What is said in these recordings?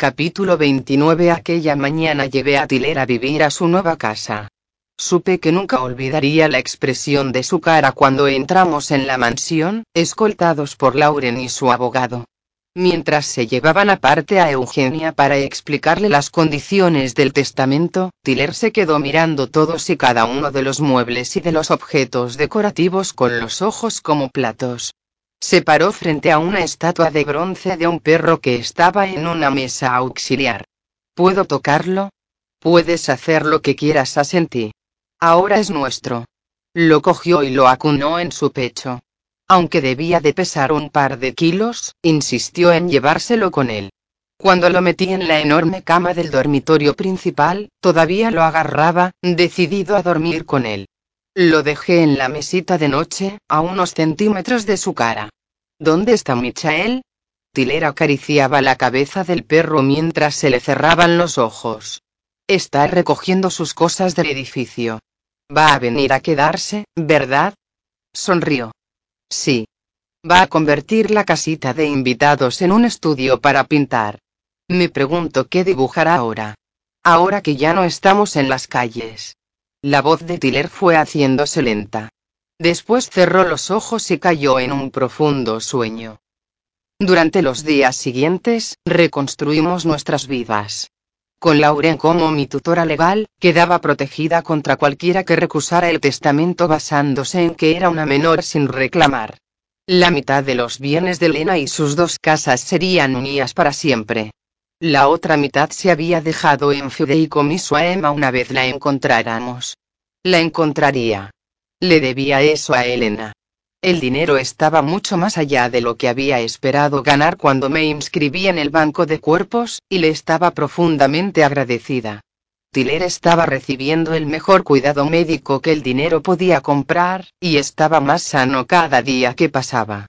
Capítulo 29 Aquella mañana llevé a Tiller a vivir a su nueva casa. Supe que nunca olvidaría la expresión de su cara cuando entramos en la mansión, escoltados por Lauren y su abogado. Mientras se llevaban aparte a Eugenia para explicarle las condiciones del testamento, Tiller se quedó mirando todos y cada uno de los muebles y de los objetos decorativos con los ojos como platos. Se paró frente a una estatua de bronce de un perro que estaba en una mesa auxiliar. ¿Puedo tocarlo? Puedes hacer lo que quieras, asentí. Ahora es nuestro. Lo cogió y lo acunó en su pecho. Aunque debía de pesar un par de kilos, insistió en llevárselo con él. Cuando lo metí en la enorme cama del dormitorio principal, todavía lo agarraba, decidido a dormir con él. Lo dejé en la mesita de noche, a unos centímetros de su cara. ¿Dónde está Michael? Tiller acariciaba la cabeza del perro mientras se le cerraban los ojos. Está recogiendo sus cosas del edificio. Va a venir a quedarse, ¿verdad? Sonrió. Sí. Va a convertir la casita de invitados en un estudio para pintar. Me pregunto qué dibujará ahora. Ahora que ya no estamos en las calles. La voz de Tiller fue haciéndose lenta. Después cerró los ojos y cayó en un profundo sueño. Durante los días siguientes, reconstruimos nuestras vidas. Con Lauren como mi tutora legal, quedaba protegida contra cualquiera que recusara el testamento basándose en que era una menor sin reclamar. La mitad de los bienes de Elena y sus dos casas serían mías para siempre. La otra mitad se había dejado en fideicomiso a Emma una vez la encontráramos. La encontraría. Le debía eso a Elena. El dinero estaba mucho más allá de lo que había esperado ganar cuando me inscribí en el banco de cuerpos, y le estaba profundamente agradecida. Tiller estaba recibiendo el mejor cuidado médico que el dinero podía comprar, y estaba más sano cada día que pasaba.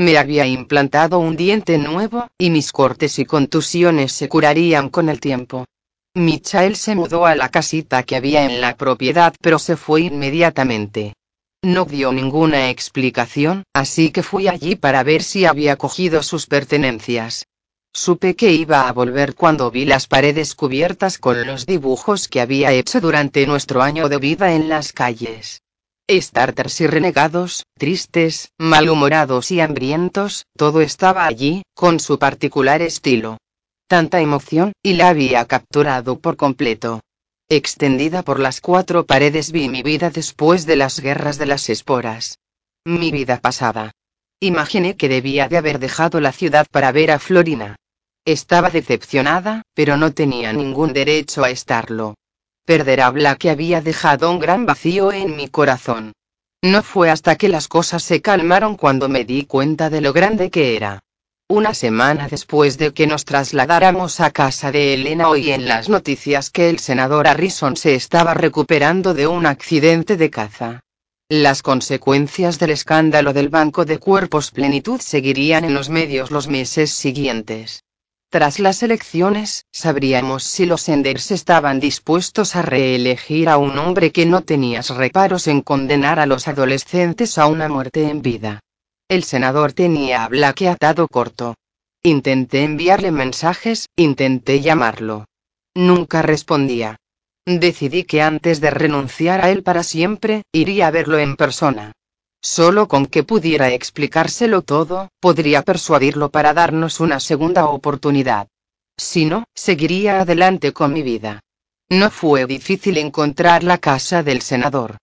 Me había implantado un diente nuevo, y mis cortes y contusiones se curarían con el tiempo. Michael se mudó a la casita que había en la propiedad pero se fue inmediatamente. No dio ninguna explicación, así que fui allí para ver si había cogido sus pertenencias. Supe que iba a volver cuando vi las paredes cubiertas con los dibujos que había hecho durante nuestro año de vida en las calles. Starters y renegados, tristes, malhumorados y hambrientos, todo estaba allí, con su particular estilo. Tanta emoción, y la había capturado por completo. Extendida por las cuatro paredes vi mi vida después de las guerras de las esporas. Mi vida pasada. Imaginé que debía de haber dejado la ciudad para ver a Florina. Estaba decepcionada, pero no tenía ningún derecho a estarlo. Perder a Black había dejado un gran vacío en mi corazón. No fue hasta que las cosas se calmaron cuando me di cuenta de lo grande que era. Una semana después de que nos trasladáramos a casa de Elena oí en las noticias que el senador Harrison se estaba recuperando de un accidente de caza. Las consecuencias del escándalo del Banco de Cuerpos Plenitud seguirían en los medios los meses siguientes. Tras las elecciones, sabríamos si los Enders estaban dispuestos a reelegir a un hombre que no tenía reparos en condenar a los adolescentes a una muerte en vida. El senador tenía a Black atado corto. Intenté enviarle mensajes, intenté llamarlo. Nunca respondía. Decidí que antes de renunciar a él para siempre, iría a verlo en persona. Solo con que pudiera explicárselo todo, podría persuadirlo para darnos una segunda oportunidad. Si no, seguiría adelante con mi vida. No fue difícil encontrar la casa del senador.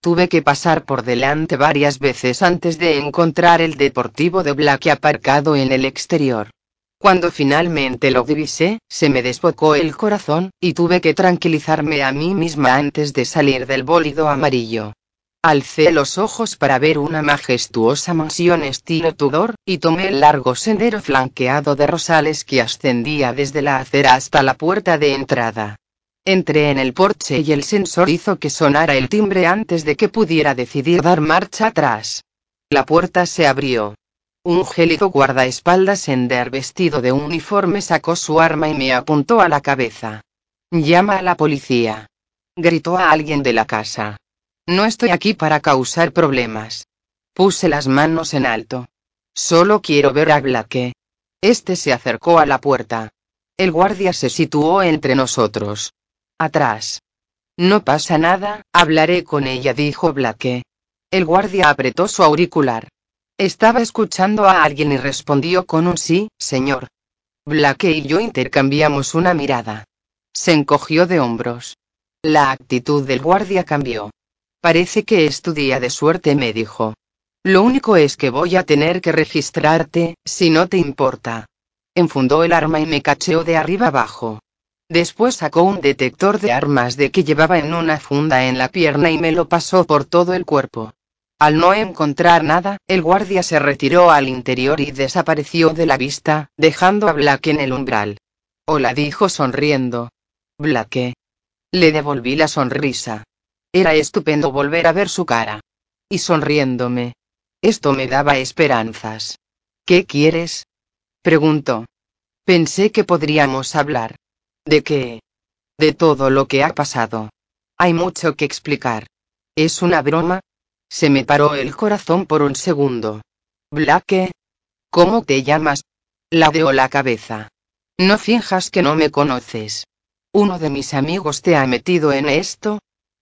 Tuve que pasar por delante varias veces antes de encontrar el deportivo de Black aparcado en el exterior. Cuando finalmente lo divisé, se me desbocó el corazón, y tuve que tranquilizarme a mí misma antes de salir del bólido amarillo. Alcé los ojos para ver una majestuosa mansión estilo Tudor, y tomé el largo sendero flanqueado de rosales que ascendía desde la acera hasta la puerta de entrada. Entré en el porche y el sensor hizo que sonara el timbre antes de que pudiera decidir dar marcha atrás. La puerta se abrió. Un gélido guardaespaldas Ender vestido de uniforme sacó su arma y me apuntó a la cabeza. Llama a la policía. Gritó a alguien de la casa. No estoy aquí para causar problemas. Puse las manos en alto. Solo quiero ver a Blake. Este se acercó a la puerta. El guardia se situó entre nosotros. Atrás. No pasa nada, hablaré con ella, dijo Blake. El guardia apretó su auricular. Estaba escuchando a alguien y respondió con un sí, señor. Blake y yo intercambiamos una mirada. Se encogió de hombros. La actitud del guardia cambió. Parece que es tu día de suerte, me dijo. Lo único es que voy a tener que registrarte, si no te importa. Enfundó el arma y me cacheó de arriba abajo. Después sacó un detector de armas de que llevaba en una funda en la pierna y me lo pasó por todo el cuerpo. Al no encontrar nada, el guardia se retiró al interior y desapareció de la vista, dejando a Blake en el umbral. Hola dijo sonriendo. Blake. Le devolví la sonrisa. Era estupendo volver a ver su cara. Y sonriéndome. Esto me daba esperanzas. ¿Qué quieres? preguntó. Pensé que podríamos hablar. ¿De qué? De todo lo que ha pasado. Hay mucho que explicar. ¿Es una broma? Se me paró el corazón por un segundo. Blake. ¿Cómo te llamas? Ladeó la cabeza. No finjas que no me conoces. ¿Uno de mis amigos te ha metido en esto?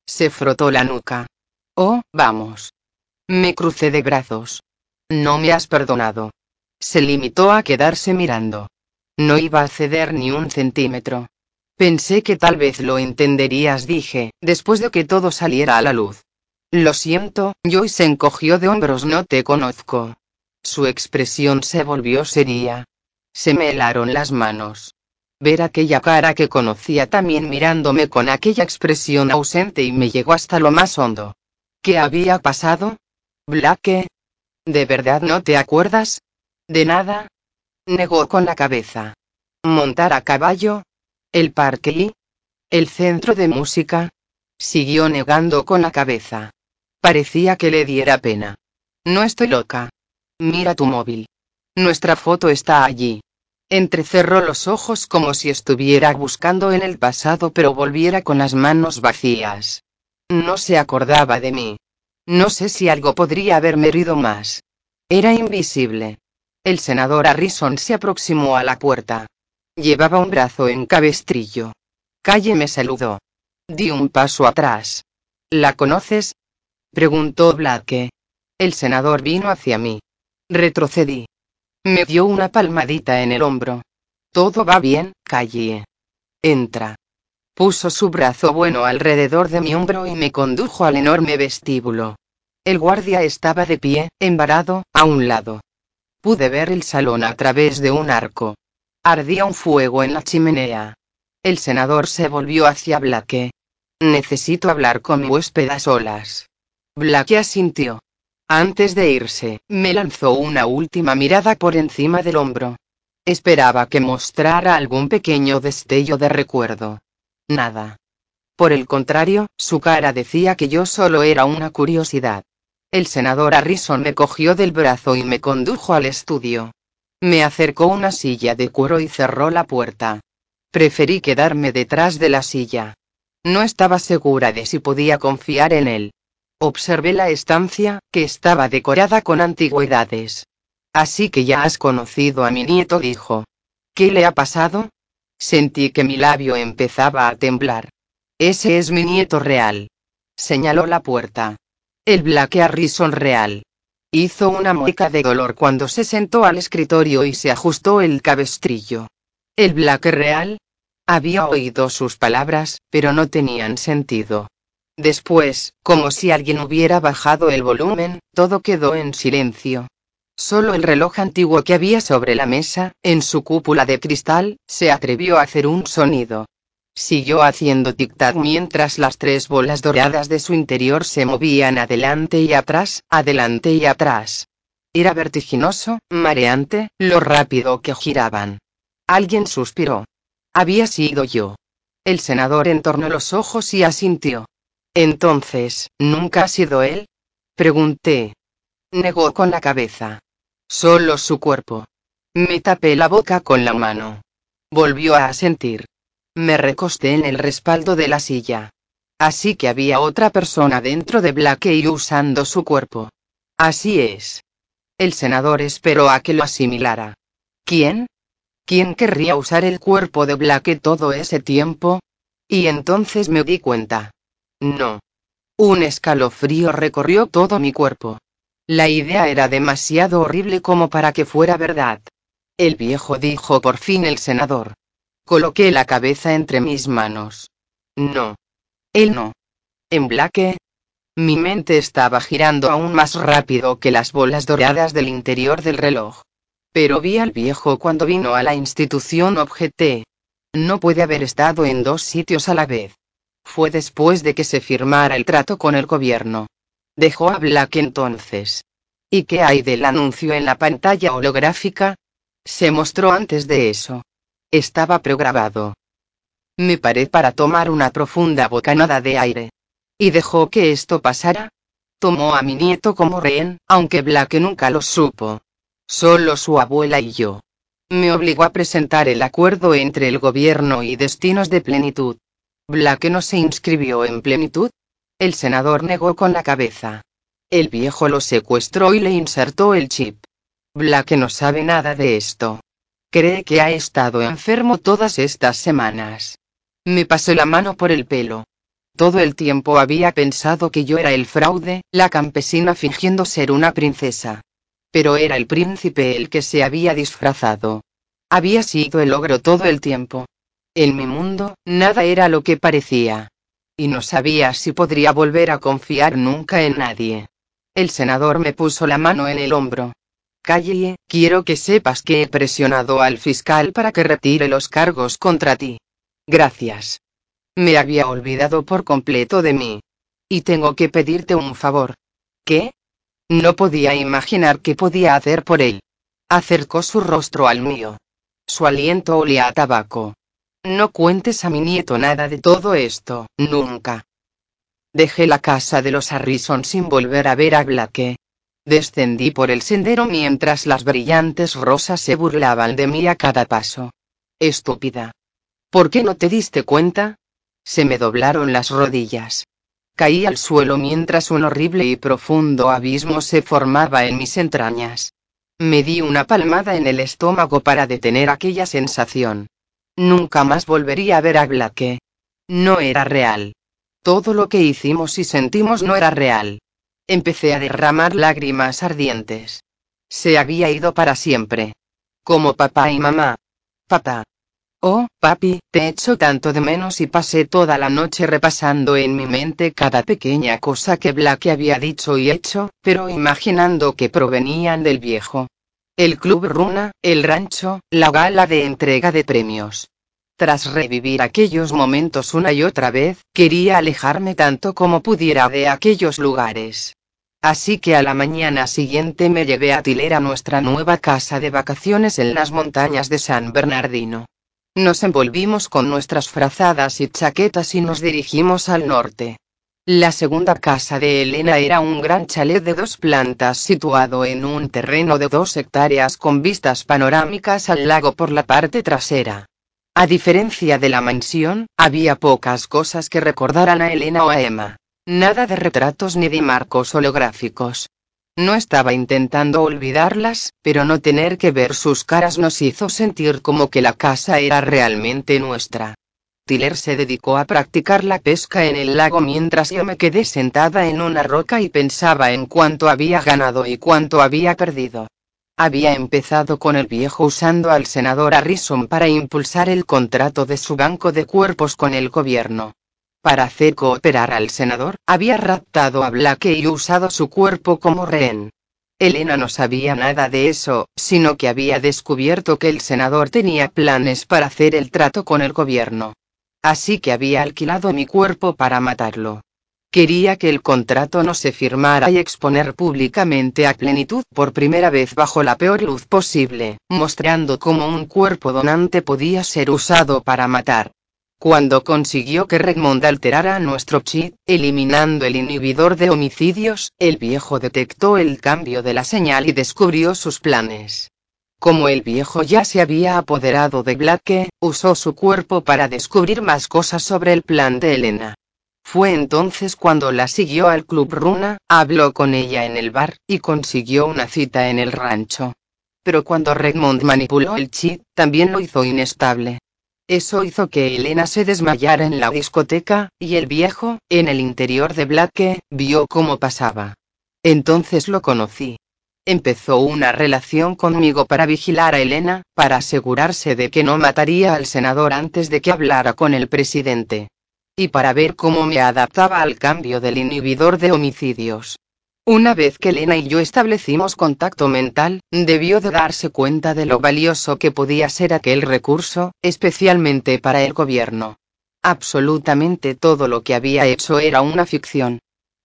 Se frotó la nuca. Oh, vamos. Me crucé de brazos. No me has perdonado. Se limitó a quedarse mirando. No iba a ceder ni un centímetro. Pensé que tal vez lo entenderías, dije, después de que todo saliera a la luz. Lo siento, Joy se encogió de hombros, no te conozco. Su expresión se volvió seria. Se me helaron las manos. Ver aquella cara que conocía también mirándome con aquella expresión ausente y me llegó hasta lo más hondo. ¿Qué había pasado? Blake. ¿De verdad no te acuerdas? ¿De nada? Negó con la cabeza. ¿Montar a caballo? ¿El parque y? ¿El centro de música? Siguió negando con la cabeza. Parecía que le diera pena. No estoy loca. Mira tu móvil. Nuestra foto está allí. Entrecerró los ojos como si estuviera buscando en el pasado pero volviera con las manos vacías. No se acordaba de mí. No sé si algo podría haberme herido más. Era invisible. El senador Harrison se aproximó a la puerta. Llevaba un brazo en cabestrillo. Calle me saludó. Di un paso atrás. ¿La conoces? preguntó Blake. El senador vino hacia mí. Retrocedí. Me dio una palmadita en el hombro. Todo va bien, Calle. Entra. Puso su brazo bueno alrededor de mi hombro y me condujo al enorme vestíbulo. El guardia estaba de pie, embarado, a un lado. Pude ver el salón a través de un arco. Ardía un fuego en la chimenea. El senador se volvió hacia Blake. Necesito hablar con mi huésped a solas. Blake asintió. Antes de irse, me lanzó una última mirada por encima del hombro. Esperaba que mostrara algún pequeño destello de recuerdo. Nada. Por el contrario, su cara decía que yo solo era una curiosidad. El senador Harrison me cogió del brazo y me condujo al estudio. Me acercó una silla de cuero y cerró la puerta. Preferí quedarme detrás de la silla. No estaba segura de si podía confiar en él. Observé la estancia, que estaba decorada con antigüedades. Así que ya has conocido a mi nieto, dijo. ¿Qué le ha pasado? Sentí que mi labio empezaba a temblar. Ese es mi nieto real. Señaló la puerta. El Black Harrison real. Hizo una mueca de dolor cuando se sentó al escritorio y se ajustó el cabestrillo. ¿El Black real? Había oído sus palabras, pero no tenían sentido. Después, como si alguien hubiera bajado el volumen, todo quedó en silencio. Solo el reloj antiguo que había sobre la mesa, en su cúpula de cristal, se atrevió a hacer un sonido. Siguió haciendo tic-tac mientras las tres bolas doradas de su interior se movían adelante y atrás, adelante y atrás. Era vertiginoso, mareante, lo rápido que giraban. Alguien suspiró. Había sido yo. El senador entornó los ojos y asintió. Entonces, ¿nunca ha sido él? Pregunté. Negó con la cabeza. Solo su cuerpo. Me tapé la boca con la mano. Volvió a asentir. Me recosté en el respaldo de la silla. Así que había otra persona dentro de Blakey usando su cuerpo. Así es. El senador esperó a que lo asimilara. ¿Quién? ¿Quién querría usar el cuerpo de Blake todo ese tiempo? Y entonces me di cuenta. No. Un escalofrío recorrió todo mi cuerpo. La idea era demasiado horrible como para que fuera verdad. El viejo dijo por fin el senador. Coloqué la cabeza entre mis manos. No. Él no. En Blake. Mi mente estaba girando aún más rápido que las bolas doradas del interior del reloj. Pero vi al viejo cuando vino a la institución objeté. No puede haber estado en dos sitios a la vez. Fue después de que se firmara el trato con el gobierno. Dejó a Black entonces. ¿Y qué hay del anuncio en la pantalla holográfica? Se mostró antes de eso. Estaba programado. Me paré para tomar una profunda bocanada de aire. ¿Y dejó que esto pasara? Tomó a mi nieto como rehén, aunque Black nunca lo supo. Solo su abuela y yo. Me obligó a presentar el acuerdo entre el gobierno y destinos de plenitud. Black no se inscribió en plenitud. El senador negó con la cabeza. El viejo lo secuestró y le insertó el chip. Black no sabe nada de esto. Cree que ha estado enfermo todas estas semanas. Me pasé la mano por el pelo. Todo el tiempo había pensado que yo era el fraude, la campesina fingiendo ser una princesa. Pero era el príncipe el que se había disfrazado. Había sido el ogro todo el tiempo. En mi mundo, nada era lo que parecía. Y no sabía si podría volver a confiar nunca en nadie. El senador me puso la mano en el hombro. Calle, quiero que sepas que he presionado al fiscal para que retire los cargos contra ti. Gracias. Me había olvidado por completo de mí. Y tengo que pedirte un favor. ¿Qué? No podía imaginar qué podía hacer por él. Acercó su rostro al mío. Su aliento olía a tabaco. No cuentes a mi nieto nada de todo esto, nunca. Dejé la casa de los Harrison sin volver a ver a Blake. Descendí por el sendero mientras las brillantes rosas se burlaban de mí a cada paso. Estúpida. ¿Por qué no te diste cuenta? Se me doblaron las rodillas. Caí al suelo mientras un horrible y profundo abismo se formaba en mis entrañas. Me di una palmada en el estómago para detener aquella sensación. Nunca más volvería a ver a Blake. No era real. Todo lo que hicimos y sentimos no era real. Empecé a derramar lágrimas ardientes. Se había ido para siempre. Como papá y mamá. Papá. Oh, papi, te echo tanto de menos y pasé toda la noche repasando en mi mente cada pequeña cosa que Black había dicho y hecho, pero imaginando que provenían del viejo. El club Runa, el rancho, la gala de entrega de premios. Tras revivir aquellos momentos una y otra vez, quería alejarme tanto como pudiera de aquellos lugares. Así que a la mañana siguiente me llevé a Tiler a nuestra nueva casa de vacaciones en las montañas de San Bernardino. Nos envolvimos con nuestras frazadas y chaquetas y nos dirigimos al norte. La segunda casa de Elena era un gran chalet de dos plantas situado en un terreno de dos hectáreas con vistas panorámicas al lago por la parte trasera. A diferencia de la mansión, había pocas cosas que recordaran a Elena o a Emma. Nada de retratos ni de marcos holográficos. No estaba intentando olvidarlas, pero no tener que ver sus caras nos hizo sentir como que la casa era realmente nuestra. Tiller se dedicó a practicar la pesca en el lago mientras yo me quedé sentada en una roca y pensaba en cuánto había ganado y cuánto había perdido. Había empezado con el viejo usando al senador Harrison para impulsar el contrato de su banco de cuerpos con el gobierno. Para hacer cooperar al senador, había raptado a Blake y usado su cuerpo como rehén. Elena no sabía nada de eso, sino que había descubierto que el senador tenía planes para hacer el trato con el gobierno. Así que había alquilado mi cuerpo para matarlo. Quería que el contrato no se firmara y exponer públicamente a plenitud por primera vez bajo la peor luz posible, mostrando cómo un cuerpo donante podía ser usado para matar. Cuando consiguió que Redmond alterara nuestro chip, eliminando el inhibidor de homicidios, el viejo detectó el cambio de la señal y descubrió sus planes. Como el viejo ya se había apoderado de Blake, usó su cuerpo para descubrir más cosas sobre el plan de Elena. Fue entonces cuando la siguió al Club Runa, habló con ella en el bar, y consiguió una cita en el rancho. Pero cuando Redmond manipuló el chip, también lo hizo inestable. Eso hizo que Elena se desmayara en la discoteca, y el viejo, en el interior de Blake, vio cómo pasaba. Entonces lo conocí. Empezó una relación conmigo para vigilar a Elena, para asegurarse de que no mataría al senador antes de que hablara con el presidente. Y para ver cómo me adaptaba al cambio del inhibidor de homicidios. Una vez que Elena y yo establecimos contacto mental, debió de darse cuenta de lo valioso que podía ser aquel recurso, especialmente para el gobierno. Absolutamente todo lo que había hecho era una ficción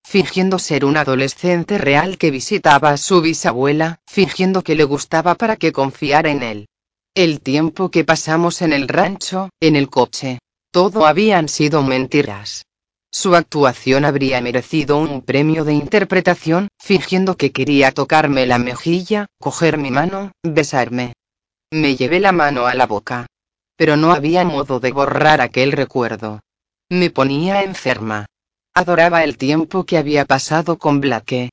fingiendo ser un adolescente real que visitaba a su bisabuela, fingiendo que le gustaba para que confiara en él. El tiempo que pasamos en el rancho, en el coche, todo habían sido mentiras. Su actuación habría merecido un premio de interpretación, fingiendo que quería tocarme la mejilla, coger mi mano, besarme. Me llevé la mano a la boca. Pero no había modo de borrar aquel recuerdo. Me ponía enferma. Adoraba el tiempo que había pasado con Blake.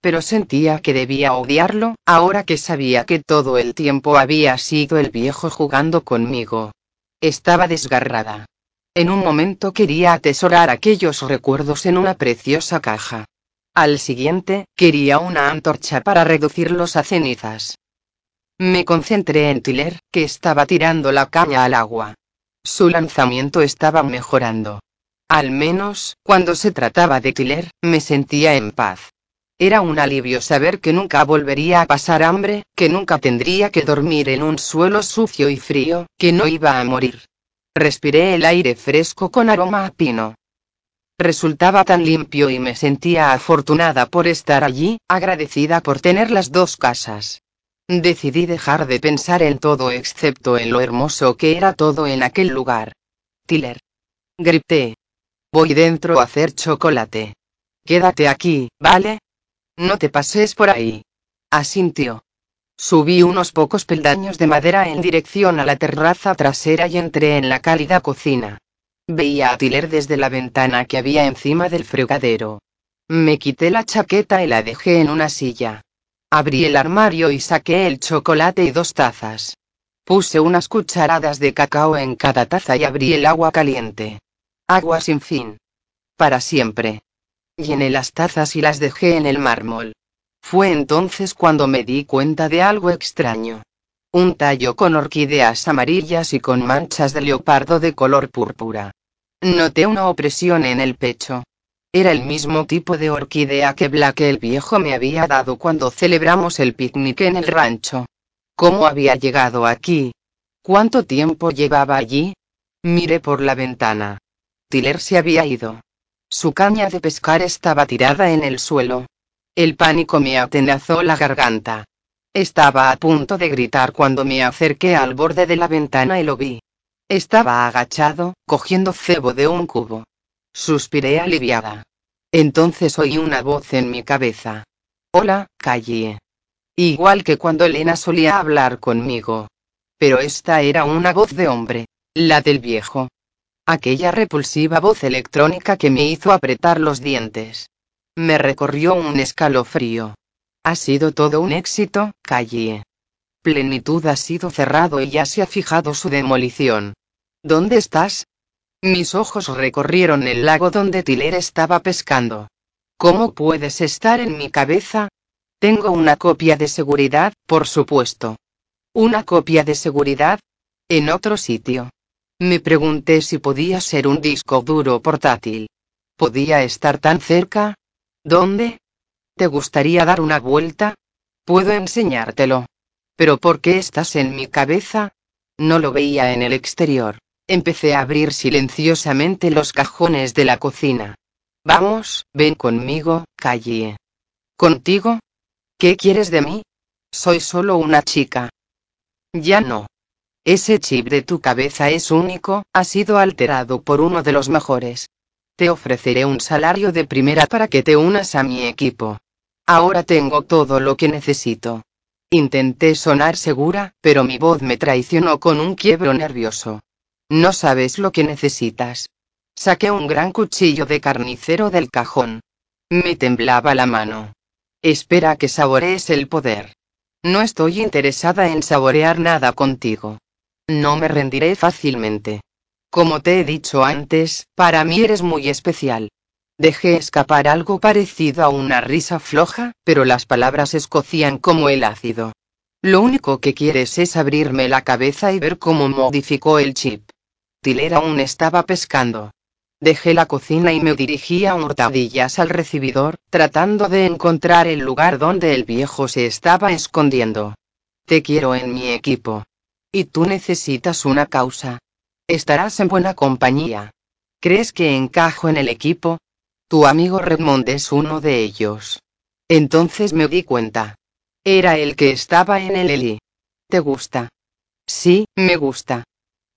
Pero sentía que debía odiarlo, ahora que sabía que todo el tiempo había sido el viejo jugando conmigo. Estaba desgarrada. En un momento quería atesorar aquellos recuerdos en una preciosa caja. Al siguiente, quería una antorcha para reducirlos a cenizas. Me concentré en Tiller, que estaba tirando la caña al agua. Su lanzamiento estaba mejorando. Al menos, cuando se trataba de Tiller, me sentía en paz. Era un alivio saber que nunca volvería a pasar hambre, que nunca tendría que dormir en un suelo sucio y frío, que no iba a morir. Respiré el aire fresco con aroma a pino. Resultaba tan limpio y me sentía afortunada por estar allí, agradecida por tener las dos casas. Decidí dejar de pensar en todo excepto en lo hermoso que era todo en aquel lugar. Tiller. Grité. Voy dentro a hacer chocolate. Quédate aquí, ¿vale? No te pases por ahí. Asintió. Subí unos pocos peldaños de madera en dirección a la terraza trasera y entré en la cálida cocina. Veía a Tiller desde la ventana que había encima del fregadero. Me quité la chaqueta y la dejé en una silla. Abrí el armario y saqué el chocolate y dos tazas. Puse unas cucharadas de cacao en cada taza y abrí el agua caliente. Agua sin fin. Para siempre. Llené las tazas y las dejé en el mármol. Fue entonces cuando me di cuenta de algo extraño. Un tallo con orquídeas amarillas y con manchas de leopardo de color púrpura. Noté una opresión en el pecho. Era el mismo tipo de orquídea que Black el viejo me había dado cuando celebramos el picnic en el rancho. ¿Cómo había llegado aquí? ¿Cuánto tiempo llevaba allí? Miré por la ventana. Tiller se había ido. Su caña de pescar estaba tirada en el suelo. El pánico me atenazó la garganta. Estaba a punto de gritar cuando me acerqué al borde de la ventana y lo vi. Estaba agachado, cogiendo cebo de un cubo. Suspiré aliviada. Entonces oí una voz en mi cabeza. Hola, Callie. Igual que cuando Elena solía hablar conmigo. Pero esta era una voz de hombre. La del viejo. Aquella repulsiva voz electrónica que me hizo apretar los dientes. Me recorrió un escalofrío. Ha sido todo un éxito, Callie. Plenitud ha sido cerrado y ya se ha fijado su demolición. ¿Dónde estás? Mis ojos recorrieron el lago donde Tiller estaba pescando. ¿Cómo puedes estar en mi cabeza? Tengo una copia de seguridad, por supuesto. ¿Una copia de seguridad? En otro sitio. Me pregunté si podía ser un disco duro portátil. ¿Podía estar tan cerca? ¿Dónde? ¿Te gustaría dar una vuelta? Puedo enseñártelo. ¿Pero por qué estás en mi cabeza? No lo veía en el exterior. Empecé a abrir silenciosamente los cajones de la cocina. Vamos, ven conmigo, Callie. ¿Contigo? ¿Qué quieres de mí? Soy solo una chica. Ya no. Ese chip de tu cabeza es único, ha sido alterado por uno de los mejores. Te ofreceré un salario de primera para que te unas a mi equipo. Ahora tengo todo lo que necesito. Intenté sonar segura, pero mi voz me traicionó con un quiebro nervioso. No sabes lo que necesitas. Saqué un gran cuchillo de carnicero del cajón. Me temblaba la mano. Espera que saborees el poder. No estoy interesada en saborear nada contigo. No me rendiré fácilmente. Como te he dicho antes, para mí eres muy especial. Dejé escapar algo parecido a una risa floja, pero las palabras escocían como el ácido. Lo único que quieres es abrirme la cabeza y ver cómo modificó el chip. Tiller aún estaba pescando. Dejé la cocina y me dirigí a hurtadillas al recibidor, tratando de encontrar el lugar donde el viejo se estaba escondiendo. Te quiero en mi equipo. Y tú necesitas una causa. Estarás en buena compañía. ¿Crees que encajo en el equipo? Tu amigo Redmond es uno de ellos. Entonces me di cuenta. Era el que estaba en el Eli. ¿Te gusta? Sí, me gusta.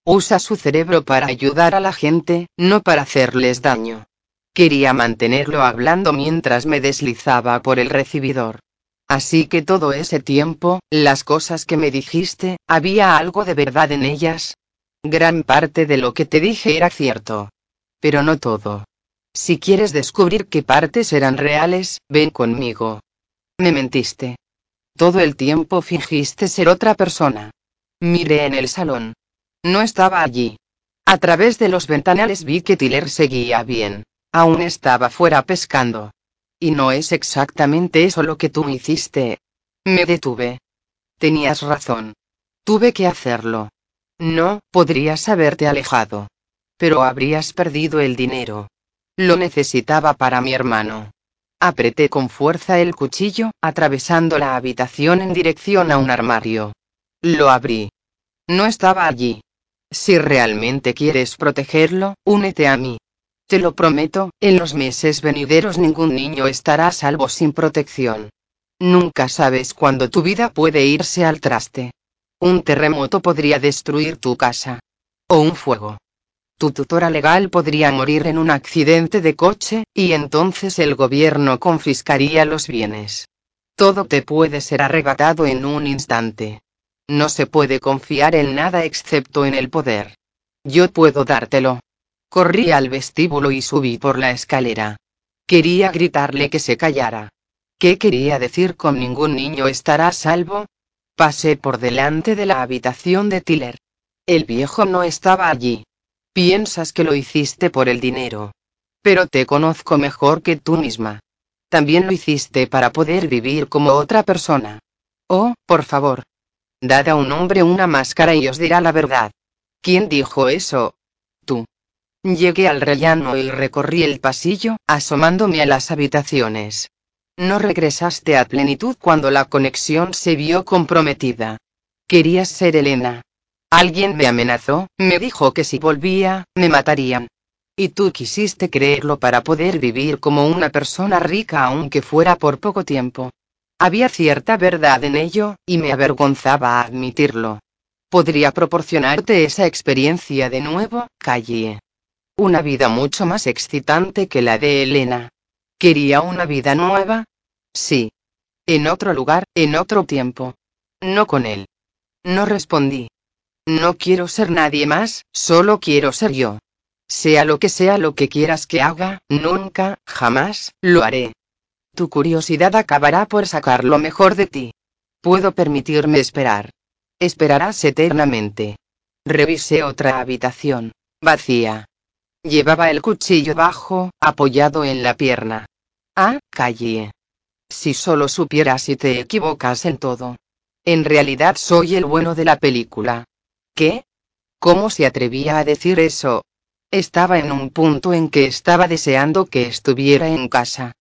Usa su cerebro para ayudar a la gente, no para hacerles daño. Quería mantenerlo hablando mientras me deslizaba por el recibidor. Así que todo ese tiempo, las cosas que me dijiste, había algo de verdad en ellas. Gran parte de lo que te dije era cierto. Pero no todo. Si quieres descubrir qué partes eran reales, ven conmigo. Me mentiste. Todo el tiempo fingiste ser otra persona. Miré en el salón. No estaba allí. A través de los ventanales vi que Tiller seguía bien. Aún estaba fuera pescando. Y no es exactamente eso lo que tú hiciste. Me detuve. Tenías razón. Tuve que hacerlo. No, podrías haberte alejado. Pero habrías perdido el dinero. Lo necesitaba para mi hermano. Apreté con fuerza el cuchillo, atravesando la habitación en dirección a un armario. Lo abrí. No estaba allí. Si realmente quieres protegerlo, únete a mí. Te lo prometo, en los meses venideros ningún niño estará a salvo sin protección. Nunca sabes cuándo tu vida puede irse al traste. Un terremoto podría destruir tu casa. O un fuego. Tu tutora legal podría morir en un accidente de coche, y entonces el gobierno confiscaría los bienes. Todo te puede ser arrebatado en un instante. No se puede confiar en nada excepto en el poder. Yo puedo dártelo. Corrí al vestíbulo y subí por la escalera. Quería gritarle que se callara. ¿Qué quería decir con ningún niño estará a salvo? Pasé por delante de la habitación de Tiller. El viejo no estaba allí. Piensas que lo hiciste por el dinero. Pero te conozco mejor que tú misma. También lo hiciste para poder vivir como otra persona. Oh, por favor. Dad a un hombre una máscara y os dirá la verdad. ¿Quién dijo eso? Llegué al rellano y recorrí el pasillo, asomándome a las habitaciones. No regresaste a plenitud cuando la conexión se vio comprometida. Querías ser Elena. Alguien me amenazó, me dijo que si volvía, me matarían. Y tú quisiste creerlo para poder vivir como una persona rica aunque fuera por poco tiempo. Había cierta verdad en ello, y me avergonzaba admitirlo. Podría proporcionarte esa experiencia de nuevo, Callie. Una vida mucho más excitante que la de Elena. ¿Quería una vida nueva? Sí. En otro lugar, en otro tiempo. No con él. No respondí. No quiero ser nadie más, solo quiero ser yo. Sea lo que sea lo que quieras que haga, nunca, jamás, lo haré. Tu curiosidad acabará por sacar lo mejor de ti. Puedo permitirme esperar. Esperarás eternamente. Revisé otra habitación. Vacía. Llevaba el cuchillo bajo, apoyado en la pierna. Ah, calle. Si solo supieras si te equivocas en todo. En realidad soy el bueno de la película. ¿Qué? ¿Cómo se atrevía a decir eso? Estaba en un punto en que estaba deseando que estuviera en casa.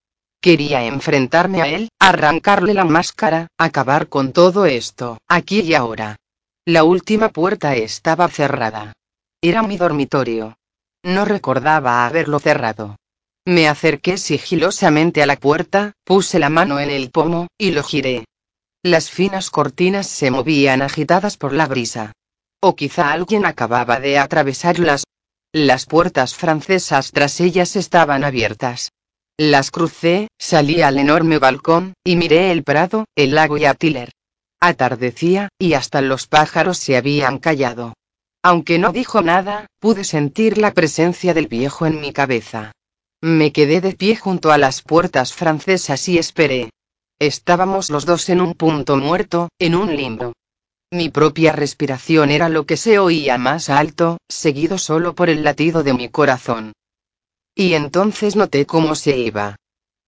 Quería enfrentarme a él, arrancarle la máscara, acabar con todo esto, aquí y ahora. La última puerta estaba cerrada. Era mi dormitorio. No recordaba haberlo cerrado. Me acerqué sigilosamente a la puerta, puse la mano en el pomo, y lo giré. Las finas cortinas se movían agitadas por la brisa. O quizá alguien acababa de atravesarlas. Las puertas francesas tras ellas estaban abiertas. Las crucé, salí al enorme balcón, y miré el prado, el lago y a. Atardecía, y hasta los pájaros se habían callado. Aunque no dijo nada, pude sentir la presencia del viejo en mi cabeza. Me quedé de pie junto a las puertas francesas y esperé. Estábamos los dos en un punto muerto, en un limbo. Mi propia respiración era lo que se oía más alto, seguido solo por el latido de mi corazón. Y entonces noté cómo se iba,